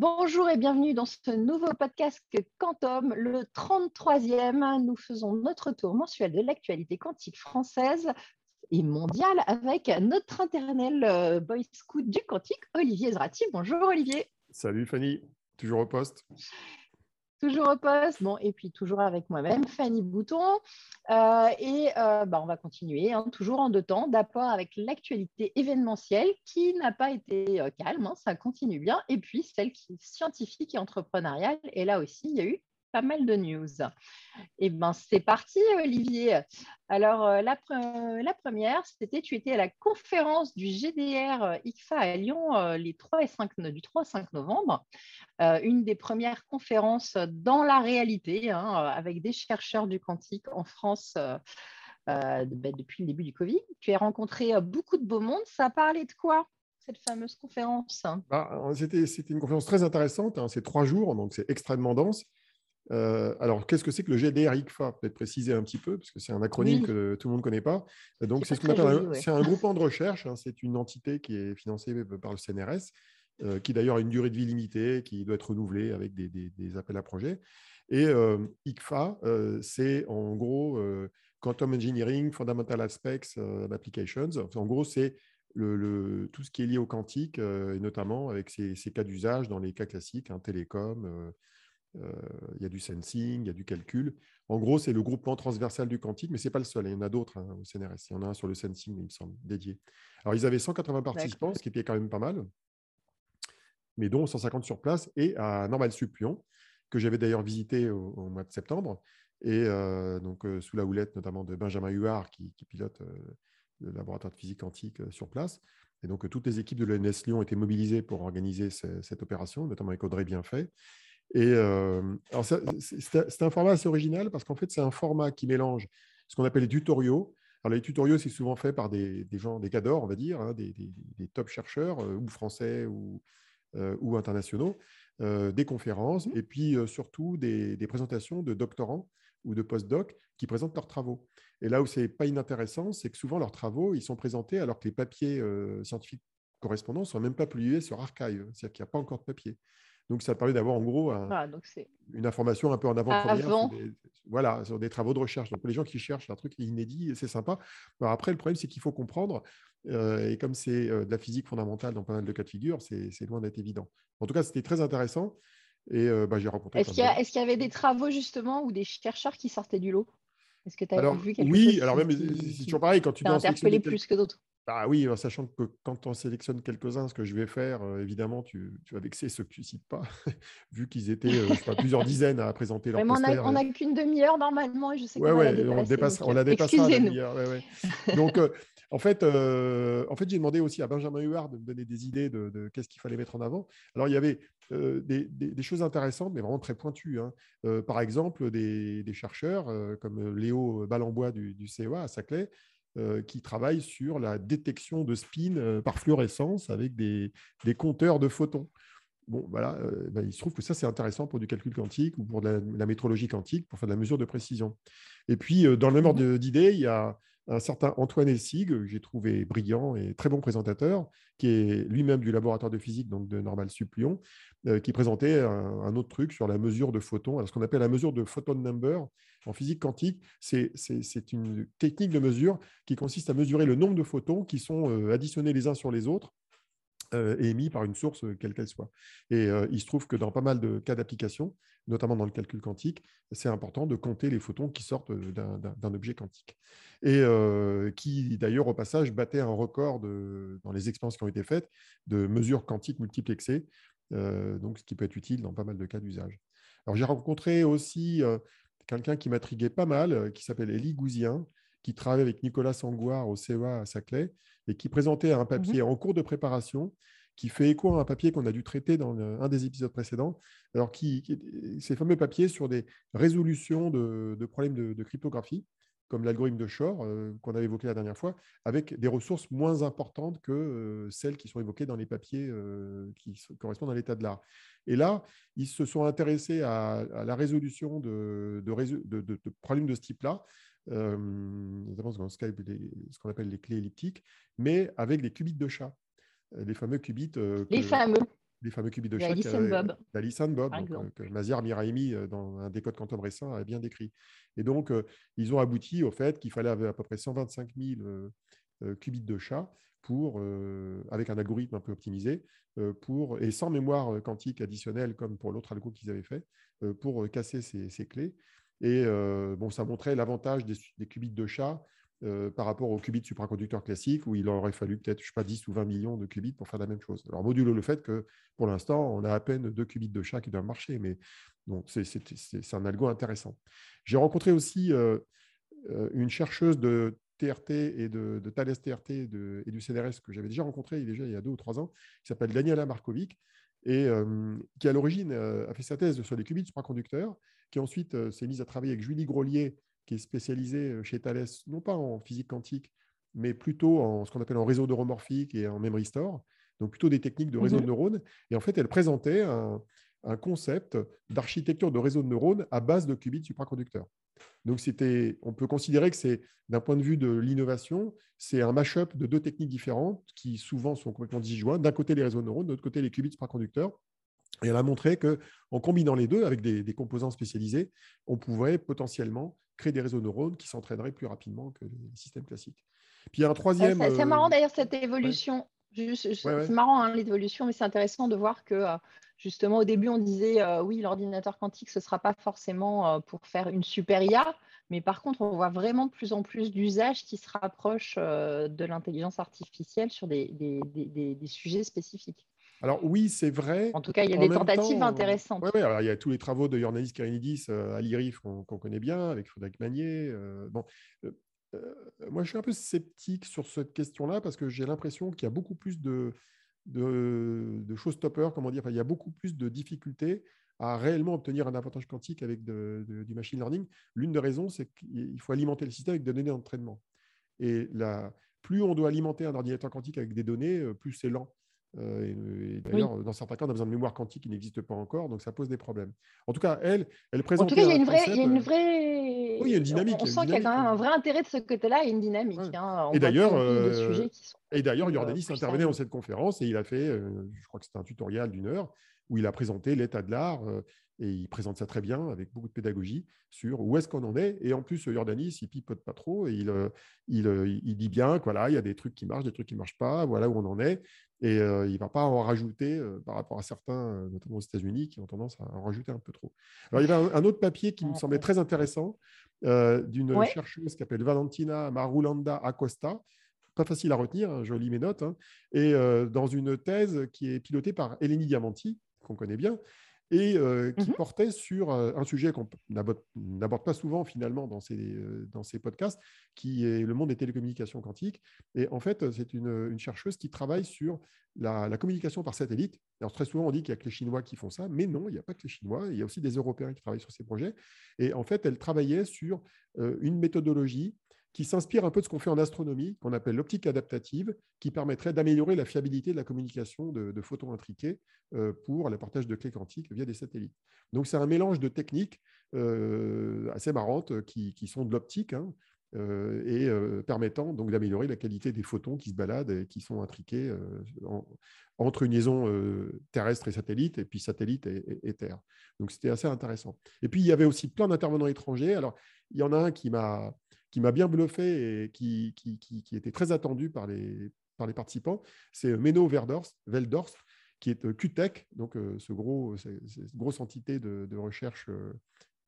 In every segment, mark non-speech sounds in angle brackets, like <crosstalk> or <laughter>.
Bonjour et bienvenue dans ce nouveau podcast Quantum, le 33e. Nous faisons notre tour mensuel de l'actualité quantique française et mondiale avec notre internel euh, boy scout du quantique, Olivier Zrati. Bonjour Olivier. Salut Fanny, toujours au poste. Toujours au poste. Bon, et puis toujours avec moi-même, Fanny Bouton. Euh, et euh, bah, on va continuer, hein, toujours en deux temps, d'abord avec l'actualité événementielle qui n'a pas été euh, calme, hein, ça continue bien. Et puis celle qui est scientifique et entrepreneuriale. Et là aussi, il y a eu pas mal de news. Eh bien, c'est parti, Olivier. Alors, euh, la, première, c'était tu étais à la conférence du GDR euh, ICFA à Lyon euh, les 3 et 5, du 3 5 novembre. une des premières conférences dans la réalité, hein, avec des chercheurs du quantique en France. Ben, depuis le début du Covid. Tu as rencontré beaucoup de beau monde. Ça a parlé de quoi cette fameuse conférence? Bah, C'était une conférence très intéressante. Hein. C'est trois jours, donc c'est extrêmement dense. Euh, alors, qu'est-ce que c'est que le GDR-ICFA Peut-être préciser un petit peu, parce que c'est un acronyme que tout le monde ne connaît pas. Donc, c'est ce qu'on appelle un, c'est un <laughs> groupement de recherche. Hein. c'est une entité qui est financée par le CNRS, euh, qui d'ailleurs a une durée de vie limitée, qui doit être renouvelée avec des, appels à projets. Et euh, ICFA, c'est en gros Quantum Engineering, Fundamental Aspects Applications. En gros, c'est le, tout ce qui est lié au quantique, et notamment avec ces, cas d'usage dans les cas classiques, hein, télécom, euh, il y a du sensing, il y a du calcul. En gros, c'est le groupement transversal du quantique, mais ce n'est pas le seul. Il y en a d'autres hein, au CNRS. Il y en a un sur le sensing, il me semble, dédié. Alors, ils avaient 180 participants, ce qui était quand même pas mal, mais dont 150 sur place et à Normal Supplion, que j'avais d'ailleurs visité au, mois de septembre, et euh, donc euh, sous la houlette notamment de Benjamin Huard, qui, pilote le laboratoire de physique quantique sur place. Et donc, toutes les équipes de l'ENS Lyon étaient mobilisées pour organiser cette opération, notamment avec Audrey Bienfait. Et c'est un format assez original parce qu'en fait, c'est un format qui mélange ce qu'on appelle les tutoriaux. Alors, les tutoriaux, c'est souvent fait par des, gens, des cadors, on va dire, hein, des, top chercheurs, euh, ou français ou, euh, ou internationaux, euh, des conférences, mmh et puis surtout des, présentations de doctorants ou de post-doc qui présentent leurs travaux. Et là où c'est pas inintéressant, c'est que souvent leurs travaux, ils sont présentés alors que les papiers scientifiques correspondants ne sont même pas publiés sur Archive, c'est-à-dire qu'il n'y a pas encore de papier. Donc, ça permet d'avoir en gros ah, une information un peu en avant-première voilà, sur des travaux de recherche. Donc, pour les gens qui cherchent un truc inédit, c'est sympa. après, le problème, c'est qu'il faut comprendre. Euh, et comme c'est euh, de la physique fondamentale dans pas mal de cas de figure, c'est loin d'être évident. En tout cas, c'était très intéressant. Et euh, bah, j'ai rencontré. Est-ce qu'il y, avait des travaux justement ou des chercheurs qui sortaient du lot? Est-ce que tu as vu quelque oui, chose Oui, alors même, c'est toujours pareil quand tu dois interpellé plus que d'autres? Ah oui, sachant que quand on sélectionne quelques-uns, ce que je vais faire, euh, évidemment, tu, vas vexer ceux que tu ne cites pas, <laughs> vu qu'ils étaient euh, plusieurs dizaines à présenter leur poster. On n'a qu'une demi-heure normalement, et je sais ouais, ouais, on, dépasse, on la dépassera la demi-heure. donc, euh, en fait, en fait j'ai demandé aussi à Benjamin Huard de me donner des idées de, qu'est-ce qu'il fallait mettre en avant. Alors, il y avait des, choses intéressantes, mais vraiment très pointues. Hein. par exemple, des, chercheurs comme Léo Balambois du, du CEA à Saclay, euh, qui travaille sur la détection de spin euh, par fluorescence avec des, compteurs de photons. Bon, voilà, euh, ben, il se trouve que ça, c'est intéressant pour du calcul quantique ou pour la, métrologie quantique, pour faire de la mesure de précision. Et puis, dans le même ordre d'idée, il y a un certain Antoine Essig, que j'ai trouvé brillant et très bon présentateur, qui est lui-même du laboratoire de physique donc de Normal Sup Lyon, euh, qui présentait un, autre truc sur la mesure de photons. Alors, ce qu'on appelle la mesure de photon number en physique quantique, c'est une technique de mesure qui consiste à mesurer le nombre de photons qui sont euh, additionnés les uns sur les autres euh, émis par une source quelle qu'elle soit. Et il se trouve que dans pas mal de cas d'application, notamment dans le calcul quantique, c'est important de compter les photons qui sortent d'un objet quantique. Et qui, d'ailleurs, au passage, battait un record dans les expériences qui ont été faites de mesures quantiques multiplexées, donc ce qui peut être utile dans pas mal de cas d'usage. Alors, j'ai rencontré aussi quelqu'un qui m'intriguait pas mal, qui s'appelle Élie Gouzien, qui travaille avec Nicolas Sangouard au CEA à Saclay et qui présentait un mmh papier en cours de préparation qui fait écho à un papier qu'on a dû traiter dans un des épisodes précédents, alors qui, ces fameux papiers sur des résolutions de, problèmes de, cryptographie, comme l'algorithme de Shor euh, qu'on avait évoqué la dernière fois, avec des ressources moins importantes que euh, celles qui sont évoquées dans les papiers euh, qui correspondent à l'état de l'art. Et là, ils se sont intéressés à, la résolution de, de problèmes de ce type-là, notamment ce qu'on appelle les clés elliptiques, mais avec des qubits de chat les fameux qubits. les fameux. Les fameux qubits de chat d'Alice and Bob. D'Alice Bob, que Mazir Miraimi, dans un décode quantum récent, a bien décrit. Et donc, ils ont abouti au fait qu'il fallait à peu près 125 000 qubits de chat pour, avec un algorithme un peu optimisé, pour, et sans mémoire quantique additionnelle comme pour l'autre algo qu'ils avaient fait, pour casser ces, ces clés. Et bon, ça montrait l'avantage des, des, qubits de chat euh, par rapport aux qubits supraconducteurs classiques, où il aurait fallu peut-être, je sais pas, 10 ou 20 millions de qubits pour faire la même chose. Alors, modulo le fait que, pour l'instant, on a à peine deux qubits de chat qui doivent marcher, mais c'est un algo intéressant. J'ai rencontré aussi euh, euh, une chercheuse de TRT et de, Thales TRT et du CNRS que j'avais déjà rencontré déjà il y a deux ou trois ans, qui s'appelle Daniela Markovic, et qui à l'origine a fait sa thèse sur les qubits supraconducteurs, qui ensuite s'est mise à travailler avec Julie Grolier qui est spécialisé euh, chez Thales, non pas en physique quantique, mais plutôt en ce qu'on appelle en réseau neuromorphique et en memory store, donc plutôt des techniques de réseau de mhm. neurones. Et en fait, elle présentait un, concept d'architecture de réseau de neurones à base de qubits supraconducteurs. Donc, c'était, on peut considérer que c'est, d'un point de vue de l'innovation, c'est un mash-up de deux techniques différentes qui souvent sont complètement disjointes. D'un côté, les réseaux de neurones, de l'autre côté, les qubits supraconducteurs. Et elle a montré qu'en combinant les deux avec des, composants spécialisés, on pouvait potentiellement créer des réseaux de neurones qui s'entraîneraient plus rapidement que les systèmes classiques. Puis il y a un troisième. c'est marrant euh, d'ailleurs cette évolution. C'est marrant hein, l'évolution, mais c'est intéressant de voir que euh, justement au début on disait euh, oui l'ordinateur quantique ce ne sera pas forcément pour faire une super IA, mais par contre on voit vraiment de plus en plus d'usages qui se rapprochent de l'intelligence artificielle sur des, des, sujets spécifiques. Alors oui, c'est vrai. En tout cas, il y a des tentatives intéressantes. Oui, il y a tous les travaux de Yornanis Karinidis euh, à l'IRIF qu'on connaît bien, avec Frédéric Magnier. Euh, bon, euh, moi, je suis un peu sceptique sur cette question-là parce que j'ai l'impression qu'il y a beaucoup plus de, de, de showstoppers, comment dire, il y a beaucoup plus de difficultés à réellement obtenir un avantage quantique avec du machine learning. L'une des raisons, c'est qu'il faut alimenter le système avec des données d'entraînement. Et la, plus on doit alimenter un ordinateur quantique avec des données, plus c'est lent. Euh, et, d'ailleurs, dans certains cas, on a besoin de mémoire quantique qui n'existe pas encore, donc ça pose des problèmes. En tout cas, elle, elle présente. En tout cas, il y a une vraie, il y a une vraie. Oui, il y a une dynamique. On, sent qu'il y a quand même un vrai intérêt de ce côté-là et une dynamique. Hein. et d'ailleurs, euh... et d'ailleurs, Jordanis intervenait dans cette conférence et il a fait, euh, je crois que c'était un tutoriel d'une heure où il a présenté l'état de l'art euh, et il présente ça très bien avec beaucoup de pédagogie sur où est-ce qu'on en est. Et en plus, Jordanis, il pipote pas trop et il, il, il dit bien qu'il il y a des trucs qui marchent, des trucs qui ne marchent pas, voilà où on en est. Et il ne va pas en rajouter par rapport à certains, notamment aux États-Unis, qui ont tendance à en rajouter un peu trop. Alors, il y avait un, autre papier qui me semblait très intéressant d'une chercheuse qui s'appelle Valentina Marulanda Acosta. Pas facile à retenir, hein, je lis mes notes. Hein, et dans une thèse qui est pilotée par Eleni Diamanti, qu'on connaît bien, et euh, qui mmh portait sur un sujet qu'on n'aborde pas souvent finalement dans ces, dans ces podcasts, qui est le monde des télécommunications quantiques. Et en fait, c'est une, une, chercheuse qui travaille sur la, communication par satellite. Alors très souvent, on dit qu'il n'y a que les Chinois qui font ça, mais non, il n'y a pas que les Chinois, il y a aussi des Européens qui travaillent sur ces projets. Et en fait, elle travaillait sur une méthodologie qui s'inspire un peu de ce qu'on fait en astronomie, qu'on appelle l'optique adaptative, qui permettrait d'améliorer la fiabilité de la communication de, photons intriqués euh, pour le partage de clés quantiques via des satellites. Donc c'est un mélange de techniques euh, assez marrantes qui, sont de l'optique hein, euh, et permettant donc d'améliorer la qualité des photons qui se baladent et qui sont intriqués entre une liaison terrestre et satellite, et puis satellite et Terre. Donc c'était assez intéressant. Et puis il y avait aussi plein d'intervenants étrangers. Alors il y en a un qui m'a qui m'a bien bluffé et qui, était très attendu par les, par les participants, c'est Menno Veldorf, Veldorf qui est euh, QTech, donc euh, ce gros, cette grosse entité de, recherche euh,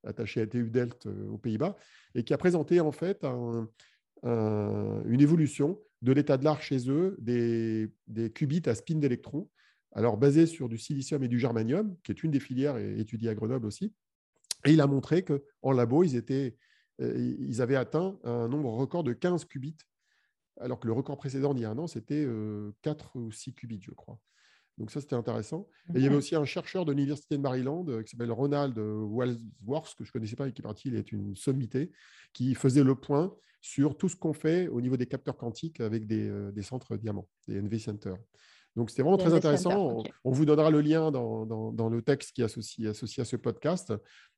attachée à TU Delft aux Pays-Bas, et qui a présenté en fait une évolution de l'état de l'art chez eux des, qubits à spin d'électrons, alors basés sur du silicium et du germanium, qui est une des filières étudiées à Grenoble aussi. Et il a montré qu'en labo, ils étaient euh, ils avaient atteint un nombre record de 15 qubits, alors que le record précédent d'il y a un an, c'était 4 euh, ou 6 qubits, je crois. Donc ça, c'était intéressant. Et il y avait aussi un chercheur de l'Université de Maryland euh, qui s'appelle Ronald Walsworth, que je ne connaissais pas et qui est parti, il est une sommité, qui faisait le point sur tout ce qu'on fait au niveau des capteurs quantiques avec des, centres diamants, des NV Centers. Donc, c'était vraiment très intéressant. On, vous donnera le lien dans, le texte qui est associé, associé à ce podcast.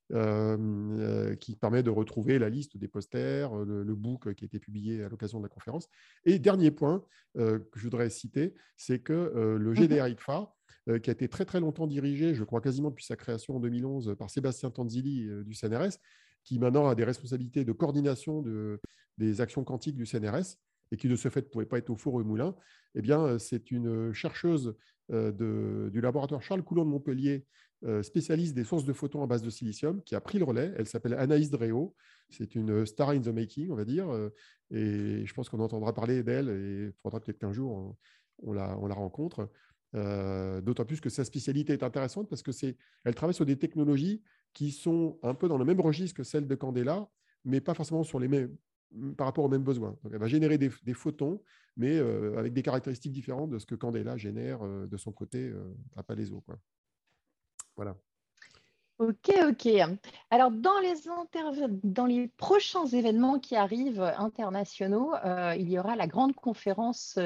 Qui permet de retrouver la liste des posters, le, le, book qui a été publié à l'occasion de la conférence. Et dernier point que je voudrais citer, c'est que le GDR-ICFA, mmh qui a été très très longtemps dirigé, je crois quasiment depuis sa création en 2011, par Sébastien Tanzili du CNRS, qui maintenant a des responsabilités de coordination de, des actions quantiques du CNRS et qui de ce fait ne pouvait pas être au four ou au moulin, eh bien, c'est une chercheuse de, du laboratoire Charles Coulon de Montpellier, spécialiste des sources de photons à base de silicium, qui a pris le relais. Elle s'appelle Anaïs Dréau. C'est une star in the making, on va dire. Et je pense qu'on entendra parler d'elle et il faudra peut-être qu'un jour on, la, on la rencontre. D'autant plus que sa spécialité est intéressante parce que c'est, elle travaille sur des technologies qui sont un peu dans le même registre que celles de Candela, mais pas forcément sur les mêmes, par rapport aux mêmes besoins. Elle va générer des, photons, mais avec des caractéristiques différentes de ce que Candela génère de son côté à Palaiso. Quoi. Voilà. Ok, ok. Alors, dans les prochains événements qui arrivent internationaux, il y aura la grande conférence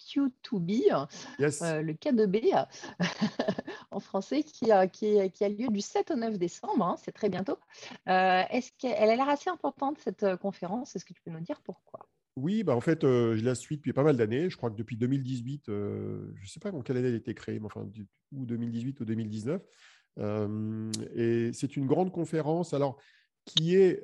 Q2B, euh, le K2B <laughs> en français, qui, qui, qui, a lieu du 7 au 9 décembre, hein, c'est très bientôt. Euh, est-ce qu'elle a l'air assez importante, cette euh, conférence? Est-ce que tu peux nous dire pourquoi? Oui, bah en fait, je la suis depuis pas mal d'années. Je crois que depuis 2018, je ne sais pas en quelle année elle a été créée, mais enfin, ou 2018 ou 2019. et c'est une grande conférence. Alors, qui est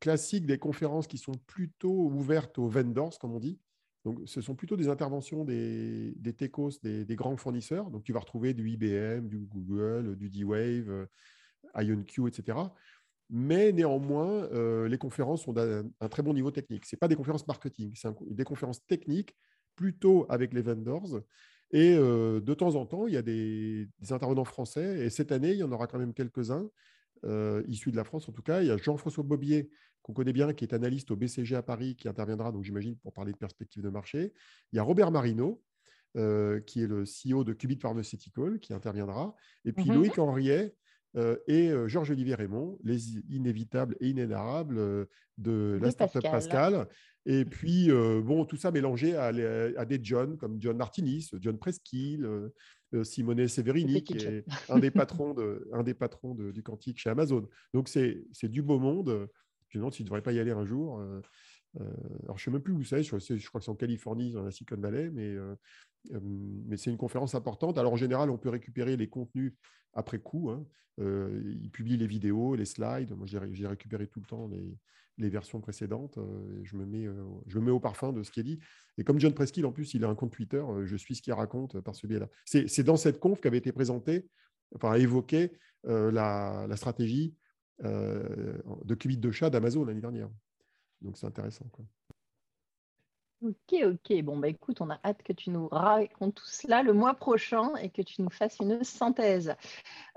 classique des conférences qui sont plutôt ouvertes aux vendors, comme on dit. Donc, ce sont plutôt des interventions des, techos, des, grands fournisseurs. Donc, tu vas retrouver du IBM, du Google, du D-Wave, euh, IonQ, etc. Mais néanmoins, euh, les conférences sont d'un très bon niveau technique. Ce pas des conférences marketing, c'est des conférences techniques plutôt avec les vendors. Et euh, de temps en temps, il y a des, des, intervenants français. Et cette année, il y en aura quand même quelques-uns, issus de la France en tout cas. Il y a Jean-François Bobier, qu'on connaît bien, qui est analyste au BCG à Paris, qui interviendra, donc j'imagine, pour parler de perspectives de marché. Il y a Robert Marino, euh, qui est le CEO de Qubit Pharmaceutical, qui interviendra. Et puis mhm. Loïc Henriet euh, et euh, Georges-Olivier Raymond, les inévitables et inénarrables de la startup Pascal. Et puis, bon, tout ça mélangé à, des John, comme John Martinis, John Preskill, Simone Severini, qui est un des patrons, de, un des patrons du quantique chez Amazon. Donc, c'est du beau monde. Me s'il ne devrait pas y aller un jour. Euh, euh, alors, je ne sais même plus où c'est, je, je, crois que c'est en Californie, dans la Silicon Valley, mais, euh, mais c'est une conférence importante. Alors, en général, on peut récupérer les contenus après coup. Hein. ils publient les vidéos, les slides. Moi, j'ai récupéré tout le temps les, versions précédentes. je, me mets, au parfum de ce qui est dit. Et comme John Preskill, en plus, il a un compte Twitter, je suis ce qu'il raconte par ce biais-là. C'est dans cette conf qu'avait été présentée, enfin, évoquée la stratégie euh, de qubits de chat d'Amazon l'année dernière. Donc c'est intéressant. Ok, ok. Bon, bah écoute, on a hâte que tu nous racontes tout cela le mois prochain et que tu nous fasses une synthèse.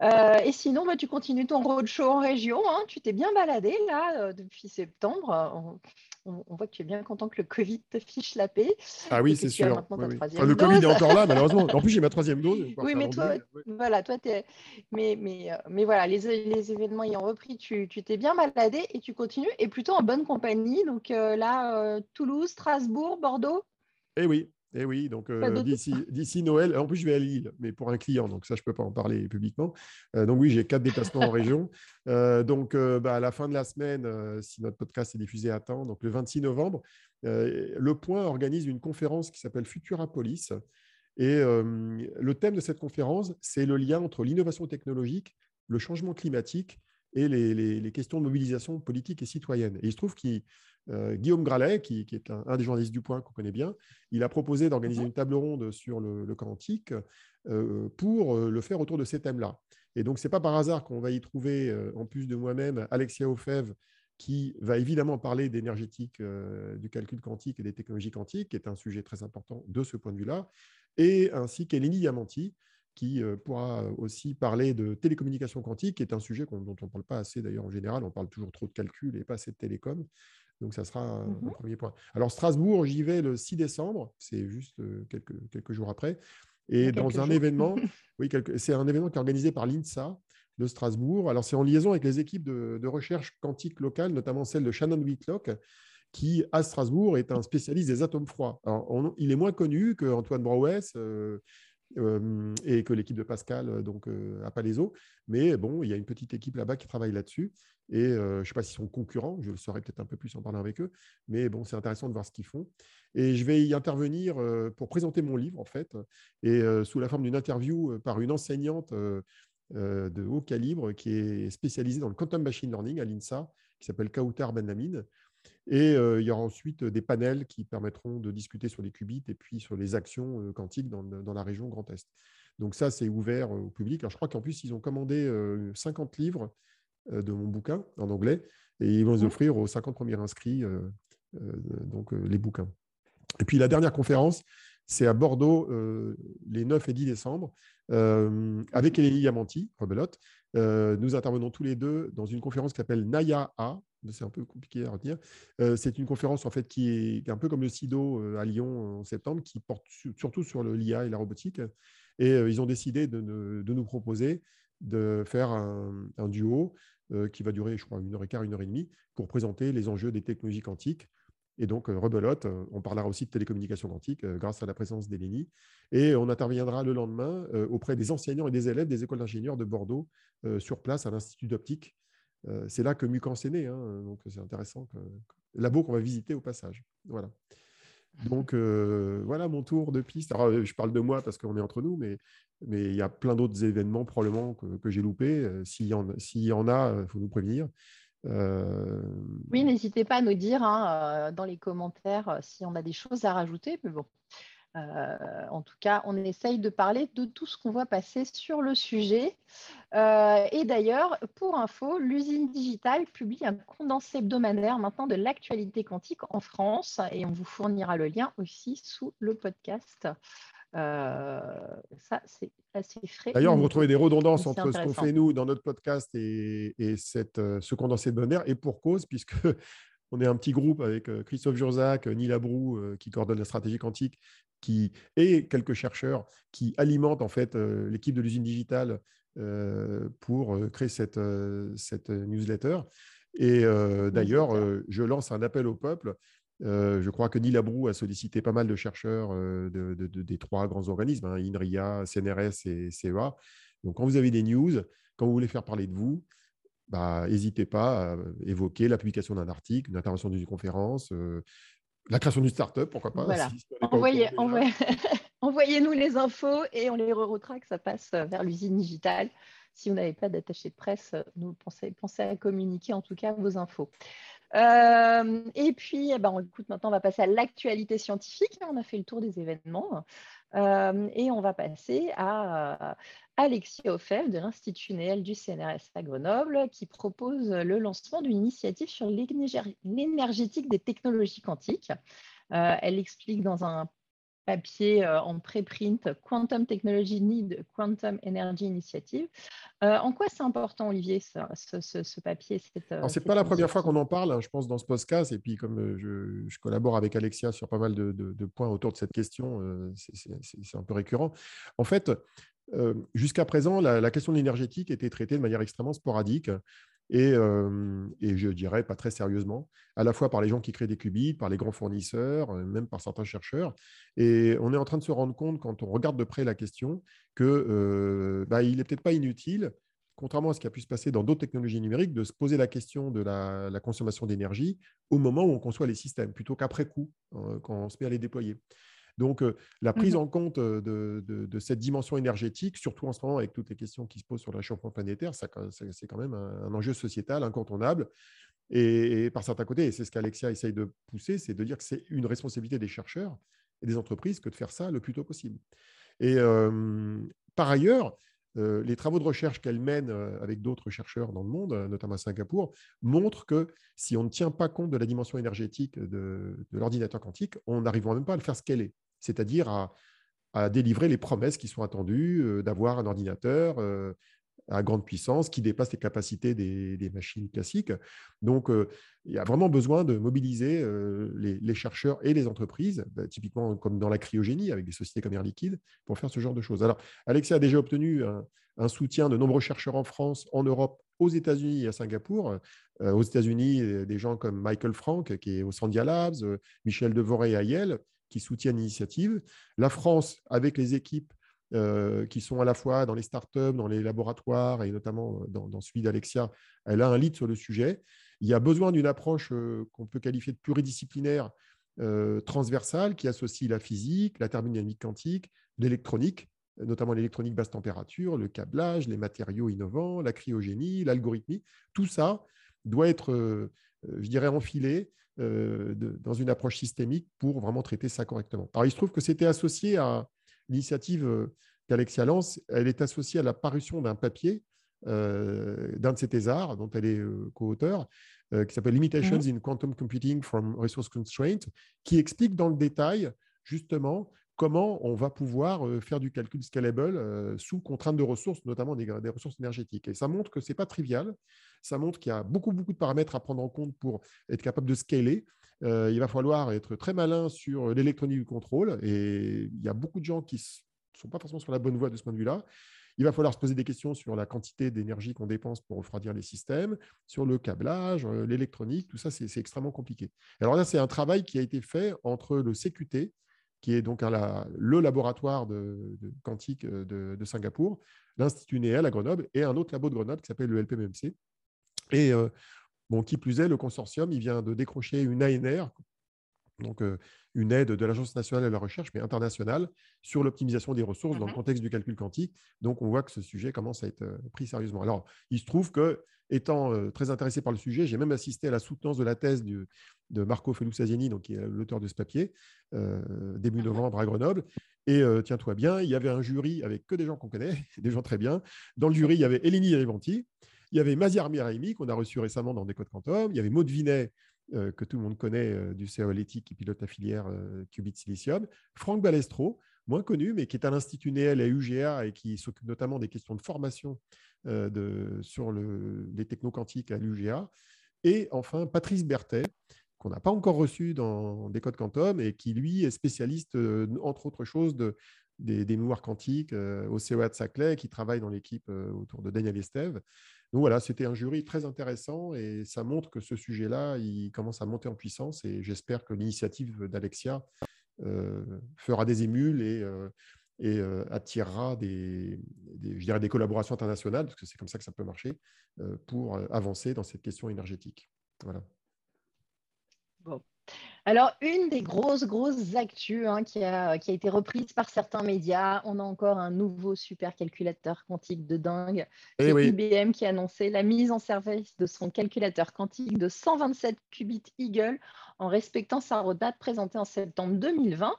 Euh, et sinon, bah, tu continues ton roadshow en région. Hein. Tu t'es bien baladé là euh, depuis septembre on, voit que tu es bien content que le Covid te fiche la paix. Ah oui, c'est sûr. le Covid est encore là, malheureusement. En plus, j'ai ma troisième dose. Oui, mais toi, voilà, toi, es... Mais, mais, euh, mais voilà, les, les, événements ayant repris, tu t'es bien baladé et tu continues, et plutôt en bonne compagnie. Donc euh, là, euh, Toulouse, Strasbourg, Bordeaux. Eh oui, eh oui, donc euh, d'ici Noël, en plus je vais à Lille, mais pour un client, donc ça je ne peux pas en parler publiquement. Euh, donc oui, j'ai quatre déplacements en région. <laughs> Euh, donc bah, à la fin de la semaine, si notre podcast est diffusé à temps, donc le 26 novembre, Le Point organise une conférence qui s'appelle Futurapolis. Et le thème de cette conférence, c'est le lien entre l'innovation technologique, le changement climatique et les, questions de mobilisation politique et citoyenne. Et il se trouve qu'il euh, Guillaume Gralet, qui, est un, des journalistes du Point qu'on connaît bien, il a proposé d'organiser une table ronde sur le, quantique euh, pour euh, le faire autour de ces thèmes-là. Et donc, ce n'est pas par hasard qu'on va y trouver, en plus de moi-même, Alexia Ofev, qui va évidemment parler d'énergétique, du calcul quantique et des technologies quantiques, qui est un sujet très important de ce point de vue-là, et ainsi qu'Eleni Yamanti, qui pourra aussi parler de télécommunications quantiques, qui est un sujet dont on ne parle pas assez d'ailleurs en général, on parle toujours trop de calcul et pas assez de télécom. Donc, ça sera un, mmh premier point. Alors, Strasbourg, j'y vais le 6 décembre, c'est juste euh, quelques, quelques jours après. Et dans un événement, <laughs> oui, c'est un événement qui est organisé par l'INSA de Strasbourg. Alors, c'est en liaison avec les équipes de, recherche quantique locales, notamment celle de Shannon Whitlock, qui, à Strasbourg, est un spécialiste des atomes froids. Alors, il est moins connu que Antoine Brouès, euh, et que l'équipe de Pascal donc, à Palaiso. Mais bon, il y a une petite équipe là-bas qui travaille là-dessus. Et je ne sais pas s'ils sont concurrents, je le saurai peut-être un peu plus en parlant avec eux. Mais bon, c'est intéressant de voir ce qu'ils font. Et je vais y intervenir pour présenter mon livre, en fait, et sous la forme d'une interview par une enseignante de haut calibre qui est spécialisée dans le quantum machine learning à l'INSA, qui s'appelle Kautar Benhamid. Et il y aura ensuite des panels qui permettront de discuter sur les qubits et puis sur les actions quantiques dans, dans, la région Grand Est. Donc ça, c'est ouvert au public. Alors, je crois qu'en plus, ils ont commandé 50 livres de mon bouquin en anglais et ils vont les mmh. offrir aux 50 premiers inscrits, donc les bouquins. Et puis la dernière conférence, c'est à Bordeaux les 9 et 10 décembre avec Elélie Yamanti, rebelote. nous intervenons tous les deux dans une conférence qui s'appelle Naya A, c'est un peu compliqué à retenir. c'est une conférence en fait qui est, un peu comme le SIDO à Lyon en septembre, qui porte surtout sur l'IA et la robotique. Et ils ont décidé de, nous proposer de faire un, duo qui va durer, je crois, une heure et quart, une heure et demie, pour présenter les enjeux des technologies quantiques. Et donc, rebelote, on parlera aussi de télécommunications quantiques grâce à la présence d'Elénie. Et on interviendra le lendemain auprès des enseignants et des élèves des écoles d'ingénieurs de Bordeaux sur place à l'Institut d'optique c'est là que Mucan est né, hein, donc c'est intéressant. Que, labo qu'on va visiter au passage. Voilà. Donc voilà mon tour de piste. Alors, je parle de moi parce qu'on est entre nous, mais il y a plein d'autres événements probablement que, j'ai loupés. S'il y, en, y en a, il faut nous prévenir. Oui, n'hésitez pas à nous dire hein, dans les commentaires si on a des choses à rajouter. Mais bon, euh, en tout cas, on essaye de parler de tout ce qu'on voit passer sur le sujet. Euh, et d'ailleurs, pour info, l'usine digitale publie un condensé hebdomadaire maintenant de l'actualité quantique en France et on vous fournira le lien aussi sous le podcast. Euh, ça, c'est assez frais. D'ailleurs, vous retrouvez des redondances entre ce qu'on fait nous dans notre podcast et, cette, ce condensé hebdomadaire, et pour cause, puisque <laughs> on est un petit groupe avec Christophe Jurzac, Neil Abrou, qui coordonne la stratégie quantique, qui, et quelques chercheurs qui alimentent en fait euh, l'équipe de l'usine digitale euh, pour euh, créer cette, cette newsletter. Et d'ailleurs, je lance un appel au peuple. je crois que Neil Abrou a sollicité pas mal de chercheurs de, des trois grands organismes, hein, INRIA, CNRS et CEA. Donc, quand vous avez des news, quand vous voulez faire parler de vous, bah, n'hésitez pas à évoquer la publication d'un article, une intervention d'une conférence, la création d'une start-up, pourquoi pas <laughs> Envoyez-nous les infos et on les retraque, ça passe vers l'usine digitale. Si vous n'avez pas d'attaché de presse, nous pensez, pensez, à communiquer en tout cas vos infos. Euh, et puis, eh ben, écoute, maintenant, on va passer à l'actualité scientifique. On a fait le tour des événements. Euh, et on va passer à Alexis Offel de l'Institut Néel du CNRS à Grenoble qui propose le lancement d'une initiative sur l'énergétique des technologies quantiques. Euh, elle explique dans un papier euh, en préprint Quantum Technology Need Quantum Energy Initiative. Euh, en quoi c'est important, Olivier, ce, papier Ce n'est pas la première fois qu'on en parle, hein, je pense, dans ce podcast. Et puis, comme je, collabore avec Alexia sur pas mal de, points autour de cette question, c'est un peu récurrent. En fait, jusqu'à présent, la, la, question de l'énergétique était traitée de manière extrêmement sporadique et, je dirais pas très sérieusement, à la fois par les gens qui créent des qubits, par les grands fournisseurs, même par certains chercheurs. Et on est en train de se rendre compte, quand on regarde de près la question, qu'il bah, n'est peut-être pas inutile, contrairement à ce qui a pu se passer dans d'autres technologies numériques, de se poser la question de la, consommation d'énergie au moment où on conçoit les systèmes, plutôt qu'après coup, quand on se met à les déployer. Donc, la prise mmh en compte de, cette dimension énergétique, surtout en ce moment avec toutes les questions qui se posent sur le réchauffement planétaire, c'est quand même un, enjeu sociétal incontournable. Et, par certains côtés, et c'est ce qu'Alexia essaye de pousser, c'est de dire que c'est une responsabilité des chercheurs et des entreprises que de faire ça le plus tôt possible. Et par ailleurs, les travaux de recherche qu'elle mène avec d'autres chercheurs dans le monde, notamment à Singapour, montrent que si on ne tient pas compte de la dimension énergétique de, de l'ordinateur quantique, on n'arrivera même pas à le faire scaler c'est-à-dire à, délivrer les promesses qui sont attendues euh, d'avoir un ordinateur euh, à grande puissance qui dépasse les capacités des, machines classiques. Donc, euh, il y a vraiment besoin de mobiliser les, chercheurs et les entreprises, bah, typiquement comme dans la cryogénie avec des sociétés comme Air Liquide, pour faire ce genre de choses. Alors, Alexia a déjà obtenu un, soutien de nombreux chercheurs en France, en Europe, aux États-Unis et à Singapour. aux États-Unis, des gens comme Michael Frank, qui est au Sandia Labs, Michel Devoré à Yale, qui soutiennent l'initiative. La France, avec les équipes qui sont à la fois dans les startups, dans les laboratoires et notamment dans, dans celui d'Alexia. Elle a un lead sur le sujet. Il y a besoin d'une approche qu'on peut qualifier de pluridisciplinaire, transversale, qui associe la physique, la thermodynamique quantique, l'électronique, notamment l'électronique basse température, le câblage, les matériaux innovants, la cryogénie, l'algorithmie. Tout ça doit être, je dirais, enfilé dans une approche systémique pour vraiment traiter ça correctement. Alors, il se trouve que c'était associé à l'initiative qu'Alexia lance. Elle est associée à la parution d'un papier d'un de ses thésards, dont elle est co-auteur, qui s'appelle Limitations mmh in Quantum Computing from Resource Constraint, qui explique dans le détail justement comment on va pouvoir faire du calcul scalable sous contrainte de ressources, notamment des, ressources énergétiques. Et ça montre que ce n'est pas trivial. Ça montre qu'il y a beaucoup, beaucoup de paramètres à prendre en compte pour être capable de scaler. il va falloir être très malin sur l'électronique du contrôle. Et il y a beaucoup de gens qui ne sont pas forcément sur la bonne voie de ce point de vue-là. Il va falloir se poser des questions sur la quantité d'énergie qu'on dépense pour refroidir les systèmes, sur le câblage, l'électronique, tout ça, c'est extrêmement compliqué. Alors là, c'est un travail qui a été fait entre le CQT, qui est donc le laboratoire de, quantique euh, de, Singapour, l'Institut Néel à Grenoble et un autre labo de Grenoble qui s'appelle le LPMMC. Et euh, bon, qui plus est, le consortium, il vient de décrocher une ANR, donc euh, une aide de l'Agence nationale de la recherche, mais internationale, sur l'optimisation des ressources dans le mmh contexte du calcul quantique. Donc, on voit que ce sujet commence à être pris sérieusement. Alors, il se trouve que, étant très intéressé par le sujet, j'ai même assisté à la soutenance de la thèse du, de Marco Felusaziani, donc qui est l'auteur de ce papier, début novembre à Grenoble. Et tiens-toi bien, il y avait un jury avec que des gens qu'on connaît, <laughs> des gens très bien. Dans le jury, il y avait Eleni Rivanti, il y avait Maziar Miraimi, qu'on a reçu récemment dans Des Codes Quantum, il y avait Maud Vinet, que tout le monde connaît du CAO Léthique, qui pilote la filière Qubit Silicium, Franck Balestro, moins connu, mais qui est à l'Institut Néel à UGA et qui s'occupe notamment des questions de formation de, sur le, les techno-quantiques à l'UGA. Et enfin, Patrice Berthet, qu'on n'a pas encore reçu dans des codes quantum et qui, lui, est spécialiste, entre autres choses, de, des, mémoires quantiques au CEA de Saclay, qui travaille dans l'équipe autour de Daniel Estève. Donc voilà, c'était un jury très intéressant et ça montre que ce sujet-là, il commence à monter en puissance et j'espère que l'initiative d'Alexia fera des émules et, et attirera des, je dirais des collaborations internationales, parce que c'est comme ça que ça peut marcher, pour avancer dans cette question énergétique. Voilà. Bon. Alors, une des grosses, grosses actus hein, qui, a, qui, a, été reprise par certains médias, on a encore un nouveau supercalculateur quantique de dingue. Eh c'est IBM qui a annoncé la mise en service de son calculateur quantique de 127 qubits Eagle en respectant sa roadmap présentée en septembre 2020.